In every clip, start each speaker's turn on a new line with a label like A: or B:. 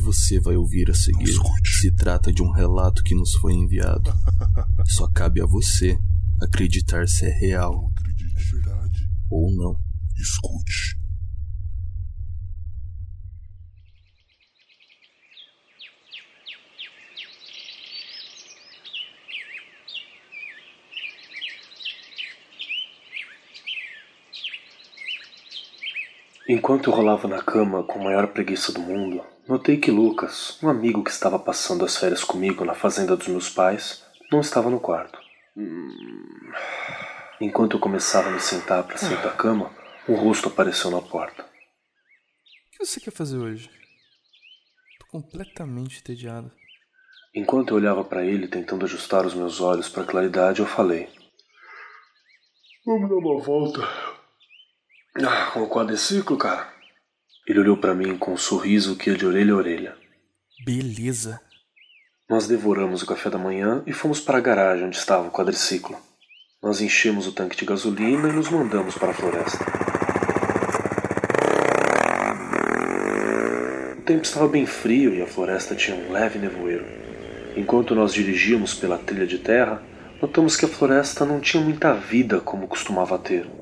A: você vai ouvir a seguir se trata de um relato que nos foi enviado. Só cabe a você acreditar se é real
B: Acredite verdade.
A: ou não.
B: Escute.
C: Enquanto eu rolava na cama com a maior preguiça do mundo, notei que Lucas, um amigo que estava passando as férias comigo na fazenda dos meus pais, não estava no quarto. Hum. Enquanto eu começava a me sentar para sair da cama, um rosto apareceu na porta.
D: O que você quer fazer hoje? Tô completamente entediado.
C: Enquanto eu olhava para ele tentando ajustar os meus olhos para a claridade, eu falei: Vamos dar uma volta. Ah, com o quadriciclo, cara? Ele olhou para mim com um sorriso que ia de orelha a orelha.
D: Beleza.
C: Nós devoramos o café da manhã e fomos para a garagem onde estava o quadriciclo. Nós enchemos o tanque de gasolina e nos mandamos para a floresta. O tempo estava bem frio e a floresta tinha um leve nevoeiro. Enquanto nós dirigíamos pela trilha de terra, notamos que a floresta não tinha muita vida como costumava ter.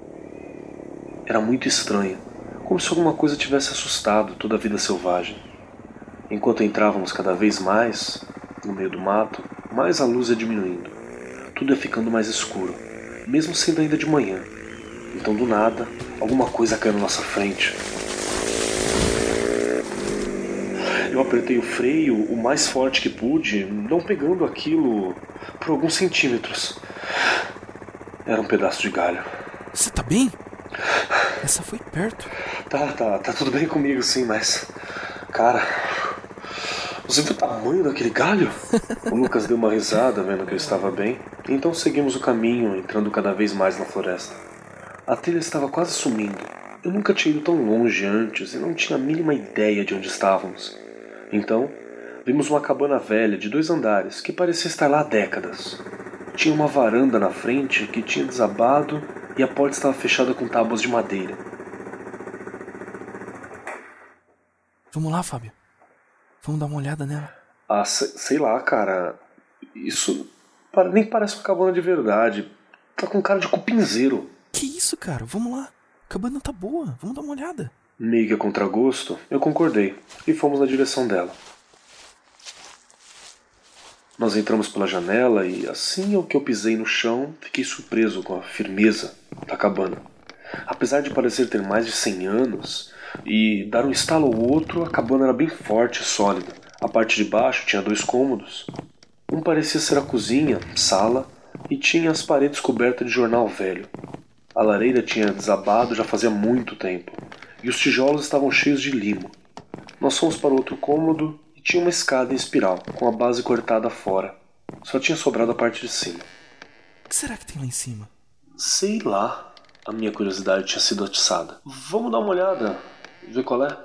C: Era muito estranho, como se alguma coisa tivesse assustado toda a vida selvagem. Enquanto entrávamos cada vez mais no meio do mato, mais a luz ia diminuindo. Tudo ia ficando mais escuro, mesmo sendo ainda de manhã. Então, do nada, alguma coisa caiu na nossa frente. Eu apertei o freio o mais forte que pude, não pegando aquilo por alguns centímetros. Era um pedaço de galho.
D: Você tá bem? Essa foi perto.
C: Tá, tá, tá tudo bem comigo sim, mas. Cara. Você viu o tamanho daquele galho? o Lucas deu uma risada vendo que eu estava bem, então seguimos o caminho, entrando cada vez mais na floresta. A trilha estava quase sumindo. Eu nunca tinha ido tão longe antes e não tinha a mínima ideia de onde estávamos. Então, vimos uma cabana velha de dois andares que parecia estar lá há décadas. Tinha uma varanda na frente que tinha desabado e a porta estava fechada com tábuas de madeira.
D: Vamos lá, Fábio. Vamos dar uma olhada nela.
C: Ah, se- sei lá, cara. Isso nem parece uma cabana de verdade. Tá com cara de cupinzeiro.
D: Que isso, cara? Vamos lá. A cabana tá boa. Vamos dar uma olhada.
C: Meio que a contragosto, eu concordei e fomos na direção dela. Nós entramos pela janela e assim que eu pisei no chão, fiquei surpreso com a firmeza da cabana. Apesar de parecer ter mais de 100 anos e dar um estalo ao outro, a cabana era bem forte e sólida. A parte de baixo tinha dois cômodos. Um parecia ser a cozinha, sala, e tinha as paredes cobertas de jornal velho. A lareira tinha desabado já fazia muito tempo, e os tijolos estavam cheios de limo. Nós fomos para outro cômodo tinha uma escada em espiral, com a base cortada fora. Só tinha sobrado a parte de cima.
D: O que será que tem lá em cima?
C: Sei lá. A minha curiosidade tinha sido atiçada. Vamos dar uma olhada, ver qual é?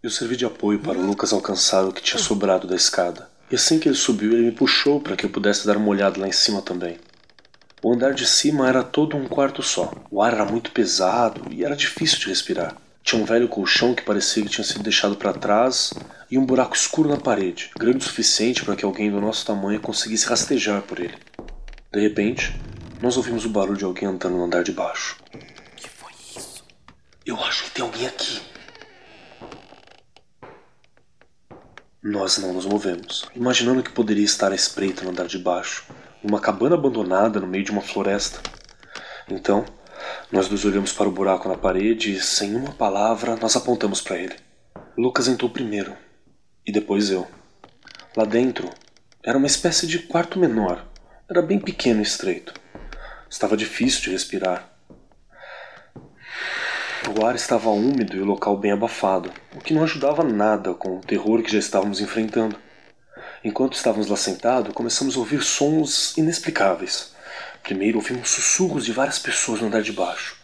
C: Eu servi de apoio para o Lucas alcançar o que tinha sobrado da escada. E assim que ele subiu, ele me puxou para que eu pudesse dar uma olhada lá em cima também. O andar de cima era todo um quarto só. O ar era muito pesado e era difícil de respirar. Tinha um velho colchão que parecia que tinha sido deixado para trás e um buraco escuro na parede, grande o suficiente para que alguém do nosso tamanho conseguisse rastejar por ele. De repente, nós ouvimos o barulho de alguém andando no andar de baixo.
D: que foi isso?
C: Eu acho que tem alguém aqui. Nós não nos movemos, imaginando que poderia estar à espreita no andar de baixo, uma cabana abandonada no meio de uma floresta. Então, nós dois olhamos para o buraco na parede e, sem uma palavra, nós apontamos para ele. Lucas entrou primeiro, e depois eu. Lá dentro, era uma espécie de quarto menor. Era bem pequeno e estreito. Estava difícil de respirar. O ar estava úmido e o local bem abafado, o que não ajudava nada com o terror que já estávamos enfrentando. Enquanto estávamos lá sentados, começamos a ouvir sons inexplicáveis. Primeiro ouvimos sussurros de várias pessoas no andar de baixo.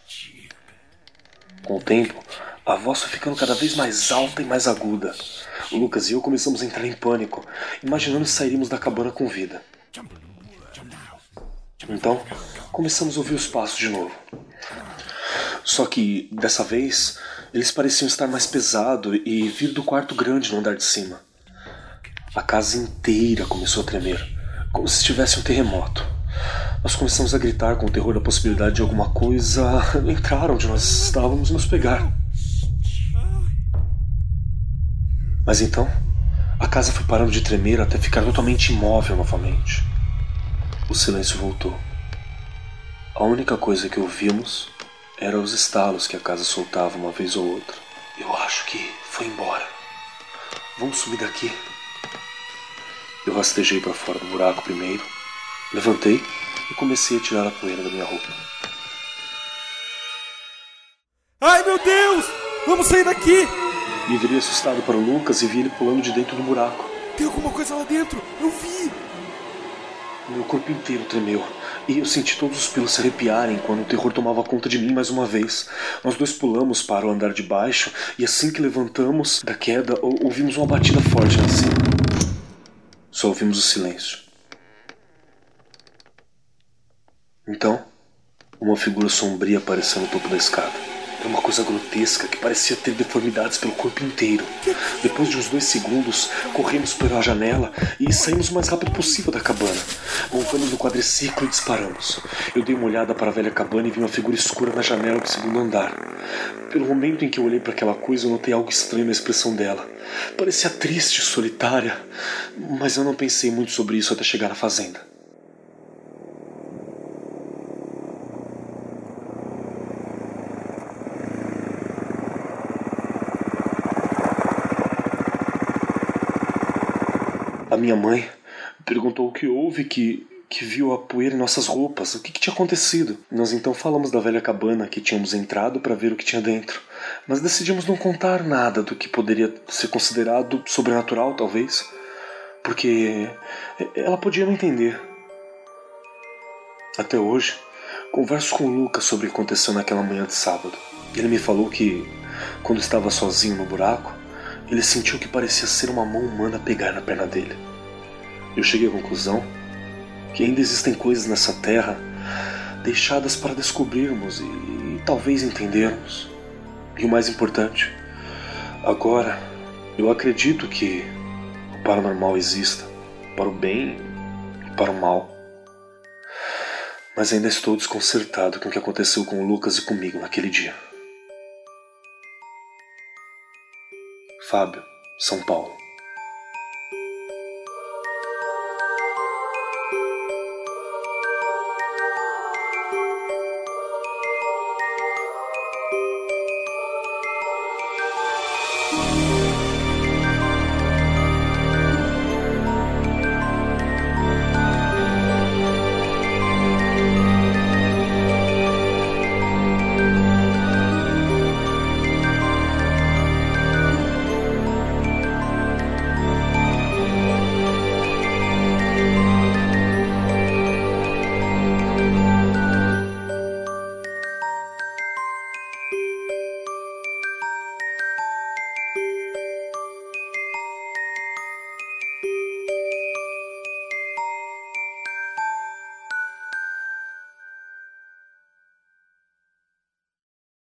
C: Com o tempo, a voz foi ficando cada vez mais alta e mais aguda. O Lucas e eu começamos a entrar em pânico, imaginando se sairíamos da cabana com vida. Então, começamos a ouvir os passos de novo. Só que, dessa vez, eles pareciam estar mais pesados e vir do quarto grande no andar de cima. A casa inteira começou a tremer, como se tivesse um terremoto. Nós começamos a gritar com o terror da possibilidade de alguma coisa entrar onde nós estávamos e nos pegar. Mas então, a casa foi parando de tremer até ficar totalmente imóvel novamente. O silêncio voltou. A única coisa que ouvimos era os estalos que a casa soltava uma vez ou outra. Eu acho que foi embora. Vamos subir daqui. Eu rastejei para fora do buraco primeiro, levantei e comecei a tirar a poeira da minha roupa.
E: Ai meu Deus! Vamos sair daqui!
C: Me virei assustado para o Lucas e vi ele pulando de dentro do buraco.
E: Tem alguma coisa lá dentro! Eu vi!
C: Meu corpo inteiro tremeu e eu senti todos os pelos se arrepiarem quando o terror tomava conta de mim mais uma vez. Nós dois pulamos para o andar de baixo e assim que levantamos da queda, ouvimos uma batida forte em cima. Só ouvimos o silêncio. Então, uma figura sombria apareceu no topo da escada. Era uma coisa grotesca que parecia ter deformidades pelo corpo inteiro. Depois de uns dois segundos, corremos pela janela e saímos o mais rápido possível da cabana. Montamos no quadriciclo e disparamos. Eu dei uma olhada para a velha cabana e vi uma figura escura na janela do segundo andar. Pelo momento em que eu olhei para aquela coisa, eu notei algo estranho na expressão dela. Parecia triste solitária, mas eu não pensei muito sobre isso até chegar à fazenda. A minha mãe perguntou o que houve, que, que viu a poeira em nossas roupas, o que, que tinha acontecido. Nós então falamos da velha cabana que tínhamos entrado para ver o que tinha dentro, mas decidimos não contar nada do que poderia ser considerado sobrenatural, talvez, porque ela podia não entender. Até hoje, converso com o Lucas sobre o que aconteceu naquela manhã de sábado. Ele me falou que, quando estava sozinho no buraco, ele sentiu que parecia ser uma mão humana pegar na perna dele. Eu cheguei à conclusão que ainda existem coisas nessa terra deixadas para descobrirmos e, e talvez entendermos. E o mais importante, agora eu acredito que o paranormal exista para o bem e para o mal. Mas ainda estou desconcertado com o que aconteceu com o Lucas e comigo naquele dia. Fábio, São Paulo.